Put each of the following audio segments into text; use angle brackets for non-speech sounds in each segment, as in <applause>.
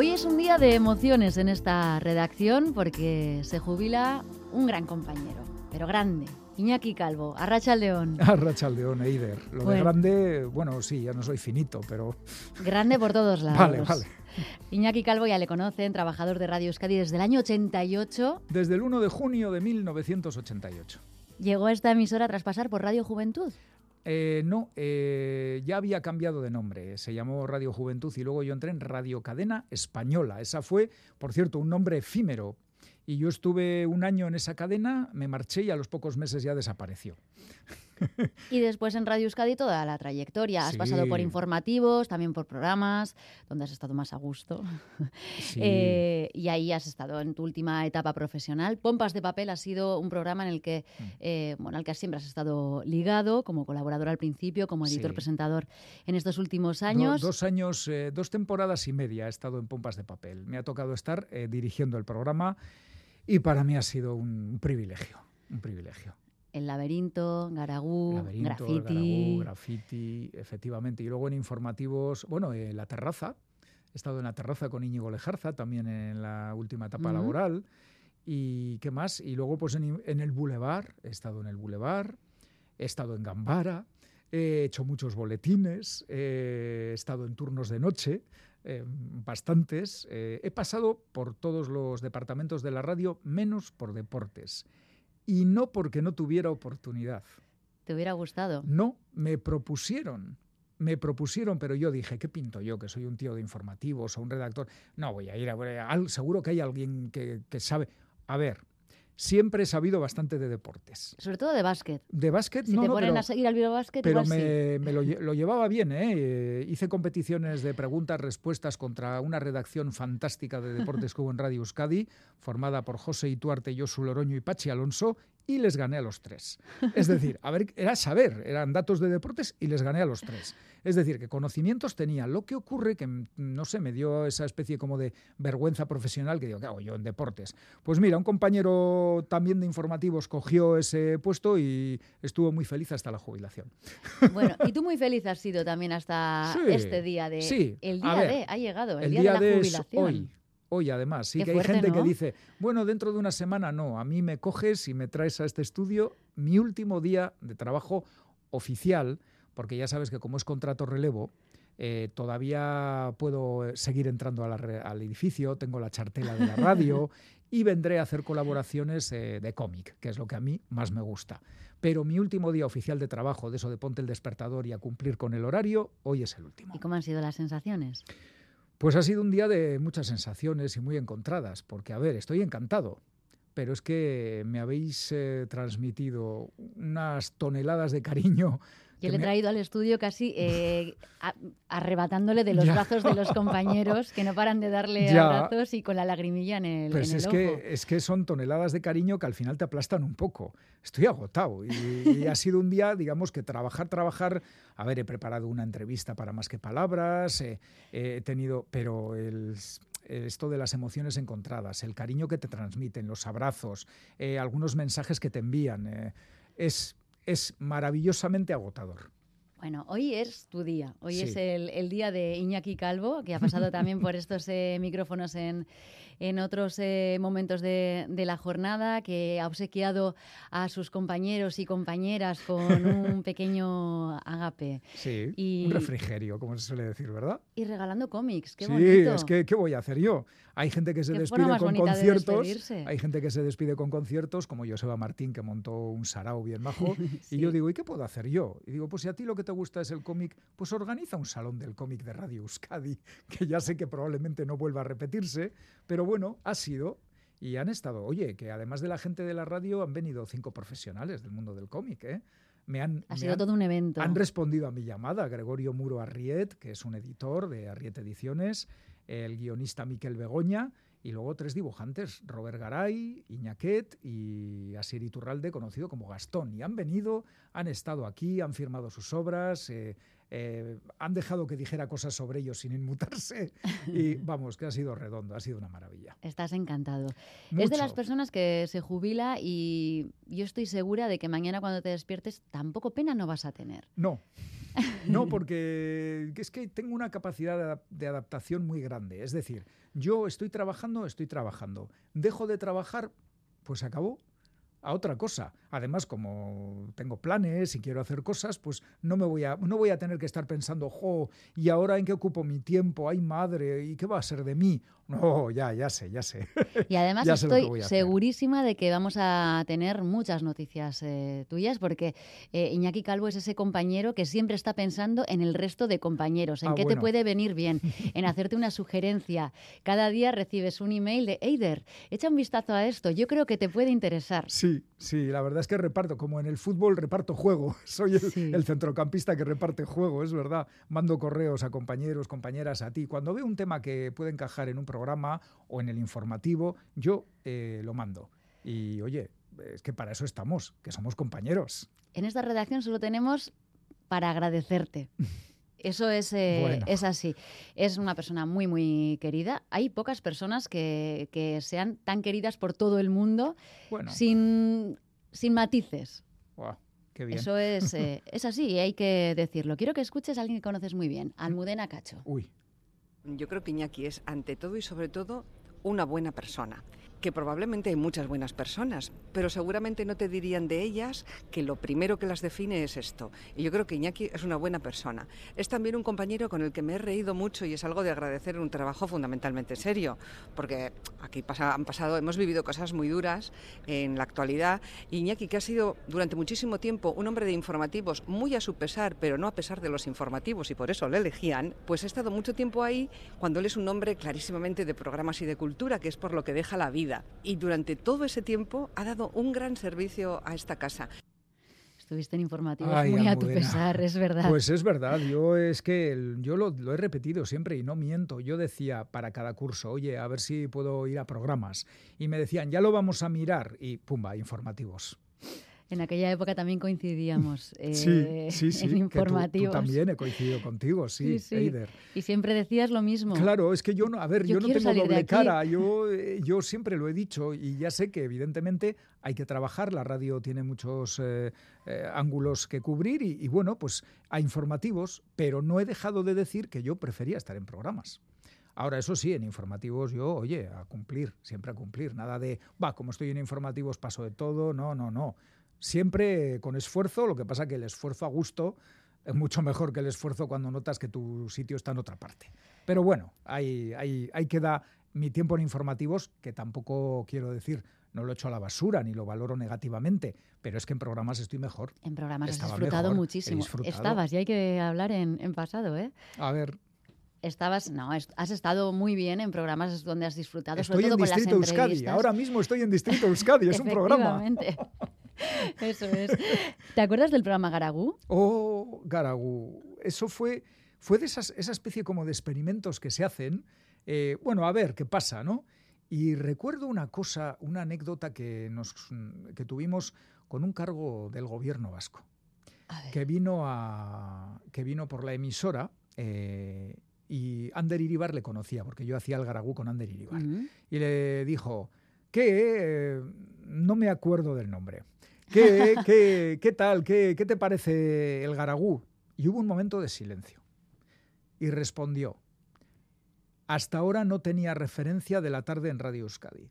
Hoy es un día de emociones en esta redacción porque se jubila un gran compañero, pero grande. Iñaki Calvo, Arracha León. <laughs> Arracha León, Eider. Lo de grande, bueno, sí, ya no soy finito, pero... <laughs> Grande por todos lados. Vale, vale. <laughs> Iñaki Calvo ya le conocen, trabajador de Radio Euskadi desde el año 88. Desde el 1 de junio de 1988. ¿Llegó a esta emisora tras pasar por Radio Juventud? Eh, no, eh, ya había cambiado de nombre. Se llamó Radio Juventud y luego yo entré en Radio Cadena Española. Esa fue, por cierto, un nombre efímero. Y yo estuve un año en esa cadena, me marché y a los pocos meses ya desapareció. <laughs> Y después en Radio Euskadi toda la trayectoria. Has pasado por informativos, también por programas, donde has estado más a gusto. <laughs> Eh, y ahí has estado en tu última etapa profesional. Pompas de Papel ha sido un programa en el que, mm. eh, bueno, al que siempre has estado ligado, como colaborador al principio, como editor-presentador en estos últimos años. dos años, eh, dos temporadas y media he estado en Pompas de Papel. Me ha tocado estar dirigiendo el programa y para mí ha sido un privilegio, un privilegio. El laberinto, Garagú, laberinto, Graffiti. Graffiti, efectivamente. Y luego en informativos, bueno, en La Terraza. He estado en La Terraza con Íñigo Lejarza, también en la última etapa laboral. ¿Y qué más? Y luego pues en, el Boulevard, he estado en el Boulevard, he estado en Gambara, he hecho muchos boletines, he estado en turnos de noche, eh, bastantes. Eh, he pasado por todos los departamentos de la radio, menos por deportes y no porque no tuviera oportunidad. ¿Te hubiera gustado? No, me propusieron. Me propusieron, pero yo dije, ¿qué pinto yo? Que soy un tío de informativos o un redactor. No, voy a ir a... seguro que hay alguien que, que sabe. A ver, siempre he sabido bastante de deportes. Sobre todo de básquet. De básquet, si no, te ponen pero, a seguir al básquet, pero igual me, me lo, lo, llevaba bien, ¿eh? Hice competiciones de preguntas, respuestas contra una redacción fantástica de deportes que hubo en Radio Euskadi, formada por José Ituarte, Josu Loroño y Pachi Alonso, y les gané a los tres. Es decir, a ver, era saber, eran datos de deportes y les gané a los tres. Es decir, que conocimientos tenía. Lo que ocurre que, mm, no sé, me dio esa especie como de vergüenza profesional que digo, ¿qué hago yo en deportes? Pues mira, un compañero también de informativos cogió ese puesto y estuvo muy feliz hasta la jubilación. Bueno, y tú muy feliz has sido también hasta este día de... Sí, el día de, ha llegado, el, día, de la jubilación. hoy hoy además. Sí que hay gente que dice, bueno, dentro de una semana no, a mí me coges y me traes a este estudio mi último día de trabajo oficial, porque ya sabes que como es contrato relevo, eh, todavía puedo seguir entrando al edificio, tengo la chartela de la <laughs> radio y vendré a hacer colaboraciones eh, de cómic, que es lo que a mí más me gusta. Pero mi último día oficial de trabajo, de eso de ponte el despertador y a cumplir con el horario, hoy es el último. ¿Y cómo han sido las sensaciones? Pues ha sido un día de muchas sensaciones y muy encontradas, porque, a ver, estoy encantado, pero es que me habéis eh, transmitido unas toneladas de cariño yo le he traído al estudio casi eh, <laughs> arrebatándole de los brazos de los <laughs> compañeros que no paran de darle abrazos y con la lagrimilla en el, pues es Que, es que son toneladas de cariño que al final te aplastan un poco. Estoy agotado y, ha sido un día, digamos, que trabajar, trabajar. A ver, he preparado una entrevista para más que palabras, eh, he tenido, pero esto de las emociones encontradas, el cariño que te transmiten, los abrazos, eh, algunos mensajes que te envían, es es maravillosamente agotador. Bueno, hoy es tu día. Hoy es el, día de Iñaki Calvo, que ha pasado también por estos eh, micrófonos en, en otros eh, momentos de, la jornada, que ha obsequiado a sus compañeros y compañeras con <laughs> un pequeño agape. Sí, y, un refrigerio, como se suele decir, ¿verdad? Y regalando cómics, qué bonito. Sí, es que, ¿qué voy a hacer yo? Hay gente que se despide con conciertos. Hay gente que se despide con conciertos, como Joseba Martín, que montó un sarao bien bajo. <laughs> Y yo digo, ¿y qué puedo hacer yo? Y digo, pues si a ti lo que te gusta es el cómic, pues organiza un salón del cómic de Radio Euskadi, <laughs> que ya sé que probablemente no vuelva a repetirse, pero bueno, ha sido y han estado, oye, que además de la gente de la radio han venido cinco profesionales del mundo del cómic, ¿eh? Me han, ha sido todo un evento. Han respondido a mi llamada. Gregorio Muro Arriet, que es un editor de Arriet Ediciones, el guionista Miquel Begoña y luego tres dibujantes, Robert Garay, Iñaquet y Asier Iturralde, conocido como Gastón. Y han venido, han estado aquí, han firmado sus obras, eh, eh, han dejado que dijera cosas sobre ellos sin inmutarse <laughs> y vamos, que ha sido redondo, ha sido una maravilla. Estás encantado. Es de las personas que se jubila y yo estoy segura de que mañana cuando te despiertes tampoco pena no vas a tener. No. <laughs> No, porque es que tengo una capacidad de adaptación muy grande. Es decir, yo estoy trabajando, estoy trabajando. Dejo de trabajar, pues acabó a otra cosa. Además, como tengo planes y quiero hacer cosas, pues no me voy a no voy a tener que estar pensando, "Jo, ¿y ahora en qué ocupo mi tiempo? Ay, madre, ¿y qué va a ser de mí?" No, ya, ya sé, ya sé. Y además <laughs> estoy segurísima de que vamos a tener muchas noticias eh, tuyas, porque eh, Iñaki Calvo es ese compañero que siempre está pensando en el resto de compañeros, en ah, qué te puede venir bien, <laughs> en hacerte una sugerencia. Cada día recibes un email de Eider, echa un vistazo a esto, yo creo que te puede interesar. Sí, sí, la verdad es que reparto, como en el fútbol reparto juego. <laughs> Soy el, el centrocampista que reparte juego, es verdad. Mando correos a compañeros, compañeras, a ti. Cuando veo un tema que puede encajar en un programa, programa o en el informativo, yo eh, lo mando. Y oye, es que para eso estamos, que somos compañeros. En esta redacción solo tenemos para agradecerte. <laughs> Eso es, eh, es así. Es una persona muy, muy querida. Hay pocas personas que, que sean tan queridas por todo el mundo sin, sin matices. qué bien. Eso es, eh, <laughs> es así y hay que decirlo. Quiero que escuches a alguien que conoces muy bien, Almudena Cacho. Uy. Yo creo que Iñaki es, ante todo y sobre todo, una buena persona que probablemente hay muchas buenas personas, pero seguramente no te dirían de ellas que lo primero que las define es esto. Y yo creo que Iñaki es una buena persona. Es también un compañero con el que me he reído mucho y es algo de agradecer un trabajo fundamentalmente serio, porque aquí han pasado, hemos vivido cosas muy duras en la actualidad. Iñaki, que ha sido durante muchísimo tiempo un hombre de informativos, muy a su pesar, pero no a pesar de los informativos, y por eso le elegían, pues ha estado mucho tiempo ahí cuando él es un hombre clarísimamente de programas y de cultura, que es por lo que deja la vida y durante todo ese tiempo ha dado un gran servicio a esta casa. Estuviste en informativos muy a tu pesar, es verdad. Pues es verdad, yo es que yo lo, he repetido siempre y no miento. Yo decía para cada curso, oye, a ver si puedo ir a programas. Y me decían, ya lo vamos a mirar. Y pumba, informativos. En aquella época también coincidíamos <laughs> eh, sí, sí, en informativos. Tú, también he coincidido contigo, sí, Eider. Y siempre decías lo mismo. Claro, es que yo no, a ver, yo, no tengo doble cara, yo, eh, yo siempre lo he dicho y ya sé que evidentemente hay que trabajar, la radio tiene muchos eh, ángulos que cubrir y, y bueno, pues hay informativos, pero no he dejado de decir que yo prefería estar en programas. Ahora, eso sí, en informativos yo, oye, a cumplir, siempre a cumplir. Nada de, va, como estoy en informativos paso de todo. No, no, no siempre con esfuerzo, lo que pasa que el esfuerzo a gusto es mucho mejor que el esfuerzo cuando notas que tu sitio está en otra parte. Pero bueno, ahí, ahí, ahí queda mi tiempo en informativos, que tampoco quiero decir, no lo echo a la basura ni lo valoro negativamente, pero es que en programas estoy mejor. En programas has disfrutado muchísimo. Estabas, y hay que hablar en, pasado, ¿eh? A ver, Estabas, no, has estado muy bien en programas donde has disfrutado, estoy sobre todo en Distrito Euskadi. Ahora mismo estoy en Distrito Euskadi, es un <laughs> programa. <laughs> <laughs> Eso es. ¿Te acuerdas del programa Garagú? Oh, Garagú. Eso fue, fue de esas, esa especie como de experimentos que se hacen. Eh, bueno, a ver qué pasa, ¿no? Y recuerdo una cosa, una anécdota que, nos, que tuvimos con un cargo del gobierno vasco, que vino, a, que vino por la emisora. Eh, y Ander Iribar le conocía, porque yo hacía el Garagú con Ander Iribar. Y le dijo que no me acuerdo del nombre. ¿Qué, qué, qué tal? ¿Qué, ¿Qué te parece el Garagú? Y hubo un momento de silencio. Y respondió, hasta ahora no tenía referencia de la tarde en Radio Euskadi.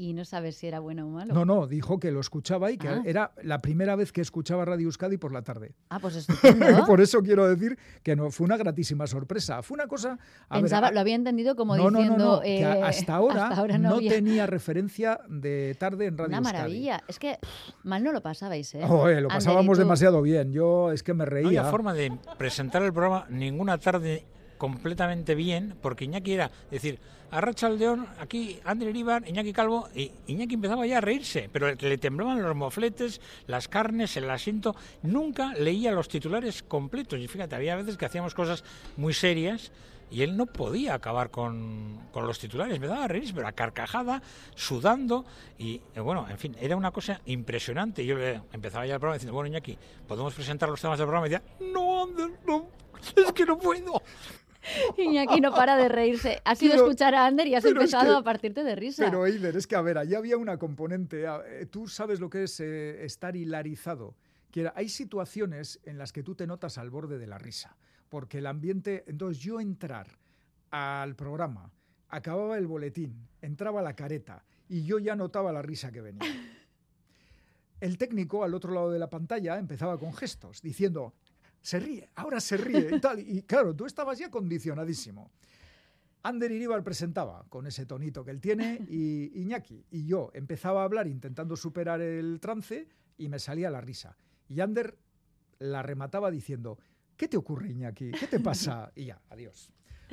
Y no sabes si era bueno o malo. No, no, dijo que lo escuchaba y que ah. era la primera vez que escuchaba Radio Euskadi por la tarde. Ah, pues estupendo. <laughs> por eso quiero decir que no fue una gratísima sorpresa. Fue una cosa. Pensaba, lo había entendido como diciendo. que hasta ahora, no, tenía referencia de tarde en Radio Una maravilla. Es que mal no lo pasabais, ¿eh? lo pasábamos demasiado bien. Yo es que me reía. No había forma de presentar el programa ninguna tarde completamente bien, porque Iñaki era decir, Arracha Aldeón, aquí André Iribar, Iñaki Calvo, y Iñaki empezaba ya a reírse, pero le temblaban los mofletes, las carnes, el asiento, nunca leía los titulares completos, y fíjate, había veces que hacíamos cosas muy serias, y él no podía acabar con, con los titulares, me daba a reírse, pero a carcajada, sudando, y eh, bueno, en fin, era una cosa impresionante. Yo le empezaba ya el programa diciendo, bueno, Iñaki, ¿podemos presentar los temas del programa? Y decía, no, Ander, no, es que no puedo. <laughs> Iñaki no para de reírse. Has ido a escuchar a Ander y has empezado a partirte de risa. Pero Eider, es que a ver, allí había una componente. Eh, tú sabes lo que es eh, estar hilarizado que hay situaciones en las que tú te notas al borde de la risa, porque el ambiente, entonces yo entrar al programa, acababa el boletín, entraba la careta y yo ya notaba la risa que venía. <laughs> El técnico al otro lado de la pantalla empezaba con gestos, diciendo, se ríe, ahora se ríe y tal. Y claro, tú estabas ya condicionadísimo. Ander Iribar presentaba con ese tonito que él tiene y Iñaki y yo empezaba a hablar intentando superar el trance y me salía la risa. Y Ander la remataba diciendo, ¿qué te ocurre Iñaki? ¿Qué te pasa? Y ya, adiós.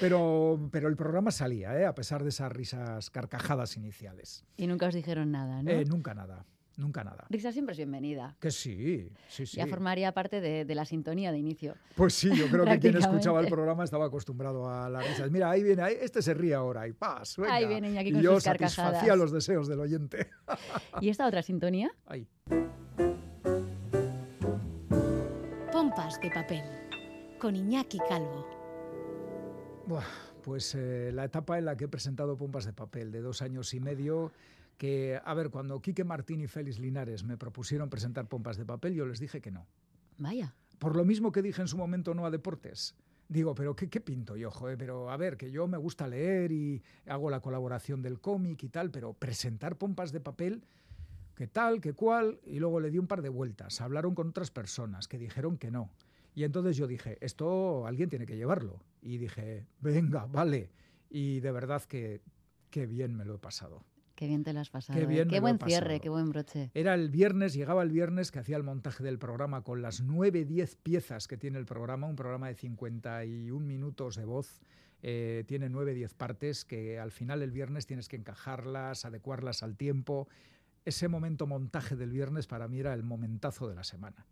Pero, pero el programa salía, ¿eh? a pesar de esas risas carcajadas iniciales. Y nunca os dijeron nada, ¿no? Eh, nunca nada. Nunca nada. Risa siempre es bienvenida. Que sí, sí, sí. Ya formaría parte de, la sintonía de inicio. Pues sí, yo creo que quien escuchaba el programa estaba acostumbrado a la risa. Mira, ahí viene, este se ríe ahora y paz, venga. Ahí viene Iñaki con y yo sus satisfacía los deseos del oyente. <laughs> ¿Y esta otra sintonía? Ahí. Pompas de papel, con Iñaki Calvo. Buah, pues eh, la etapa en la que he presentado Pompas de papel, de dos años y medio que, a ver, cuando Quique Martín y Félix Linares me propusieron presentar pompas de papel, yo les dije que no. Vaya. Por lo mismo que dije en su momento no a deportes. Digo, pero ¿qué, qué pinto yo, joder? Pero a ver, que yo me gusta leer y hago la colaboración del cómic y tal, pero presentar pompas de papel, ¿qué tal, qué cual? Y luego le di un par de vueltas. Hablaron con otras personas que dijeron que no. Y entonces yo dije, esto alguien tiene que llevarlo. Y dije, venga, vale. Y de verdad que qué bien me lo he pasado. Qué bien te lo has pasado. Qué, ¿eh? qué buen cierre, qué buen broche. Era el viernes, llegaba el viernes que hacía el montaje del programa con las 9, 10 piezas que tiene el programa, un programa de 51 minutos de voz. Eh, tiene 9, 10 partes que al final el viernes tienes que encajarlas, adecuarlas al tiempo. Ese momento montaje del viernes para mí era el momentazo de la semana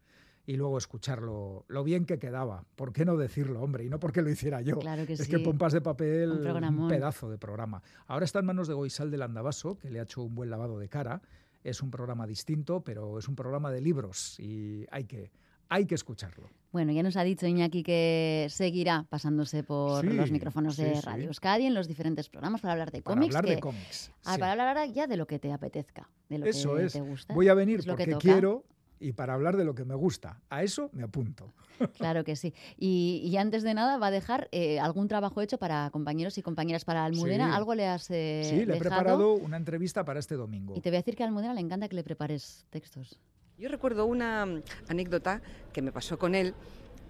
y luego escucharlo, lo bien que quedaba. ¿Por qué no decirlo, hombre? Y no porque lo hiciera yo. Claro que es que Pompas de Papel, un, un, pedazo de programa. Ahora está en manos de Goisal del Andabaso, que le ha hecho un buen lavado de cara. Es un programa distinto, pero es un programa de libros y hay que, hay que escucharlo. Bueno, ya nos ha dicho Iñaki que seguirá pasándose por los micrófonos de Radio Euskadi en los diferentes programas para hablar de cómics. Para hablar de cómics. Ah, para hablar ahora ya de lo que te apetezca, de lo Eso que es. te gusta. Voy a venir porque quiero y para hablar de lo que me gusta. A eso me apunto. <laughs> Claro que sí. Y, antes de nada, ¿va a dejar eh, algún trabajo hecho para compañeros y compañeras para Almudena? ¿Algo le has eh, Sí, le he preparado una entrevista para este domingo. Y te voy a decir que a Almudena le encanta que le prepares textos. Yo recuerdo una anécdota que me pasó con él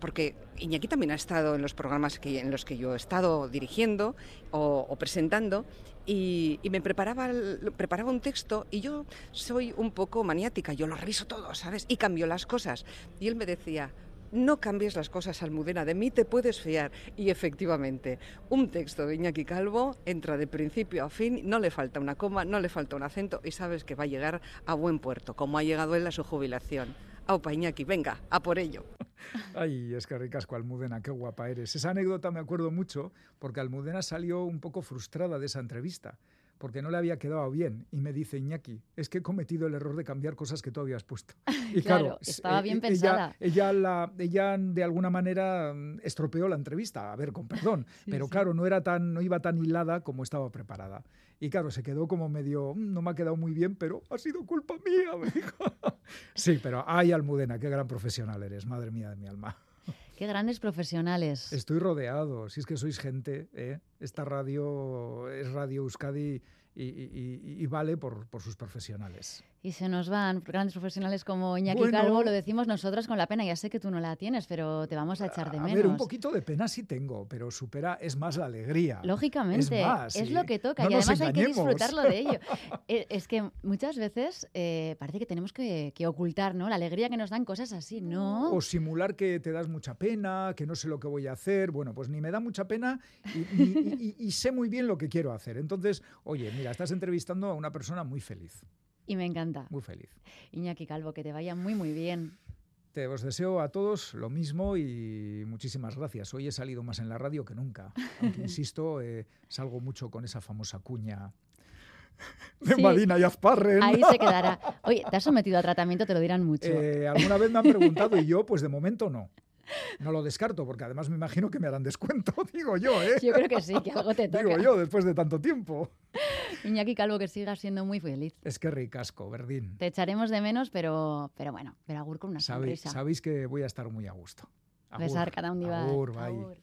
porque Iñaki también ha estado en los programas que, en los que yo he estado dirigiendo o, presentando y, me preparaba, preparaba un texto y yo soy un poco maniática, yo lo reviso todo, ¿sabes? Y cambio las cosas. Y él me decía, no cambies las cosas, Almudena, de mí te puedes fiar. Y efectivamente, un texto de Iñaki Calvo entra de principio a fin, no le falta una coma, no le falta un acento y sabes que va a llegar a buen puerto, como ha llegado él a su jubilación. Aupa Iñaki, venga, a por ello. <laughs> Ay, es que ricasco Almudena, qué guapa eres. Esa anécdota me acuerdo mucho porque Almudena salió un poco frustrada de esa entrevista porque no le había quedado bien. Y me dice Iñaki, es que he cometido el error de cambiar cosas que tú habías puesto. <laughs> Y claro, estaba bien pensada. Ella, la, ella de alguna manera mm, estropeó la entrevista, a ver, con perdón, pero claro, no, era tan, no iba tan hilada como estaba preparada. Y claro, se quedó como medio, mm, no me ha quedado muy bien, pero ha sido culpa mía, <laughs> me dijo. sí, pero ay, Almudena, qué gran profesional eres, madre mía de mi alma. <laughs> Qué grandes profesionales. Estoy rodeado, si es que sois gente, ¿eh? esta radio es Radio Euskadi y, vale por, por, sus profesionales. Y se nos van grandes profesionales como Iñaki Calvo, lo decimos nosotras con la pena. Ya sé que tú no la tienes, pero te vamos a echar de menos. A ver, un poquito de pena sí tengo, pero supera, es más la alegría. Lógicamente, es, lo que toca y además hay que disfrutarlo de ello. <laughs> Eh, es que muchas veces eh, parece que tenemos que, ocultar ¿no? la alegría que nos dan cosas así, ¿no? O simular que te das mucha pena, que no sé lo que voy a hacer. Bueno, pues ni me da mucha pena y, y sé muy bien lo que quiero hacer. Entonces, oye, mira, estás entrevistando a una persona muy feliz. Y me encanta. Muy feliz. Iñaki Calvo, que te vaya muy, muy bien. Te os deseo a todos lo mismo y muchísimas gracias. Hoy he salido más en la radio que nunca. Aunque, <laughs> insisto, eh, salgo mucho con esa famosa cuña de Marina y Azparren. Ahí se quedará. <laughs> Oye, ¿te has sometido a tratamiento? Te lo dirán mucho. Eh, alguna vez me han preguntado y yo, pues de momento no. No lo descarto, porque además me imagino que me harán descuento, <laughs> digo yo, ¿eh? Yo creo que sí, que algo te <laughs> toca. Digo yo, después de tanto tiempo. Iñaki Calvo, que sigas siendo muy feliz. Es que ricasco, Verdín. Te echaremos de menos, pero, pero bueno, pero agur con una Sabéis, sonrisa. sabéis que voy a estar muy a gusto. Agur, Besar cada un día. agur, bye.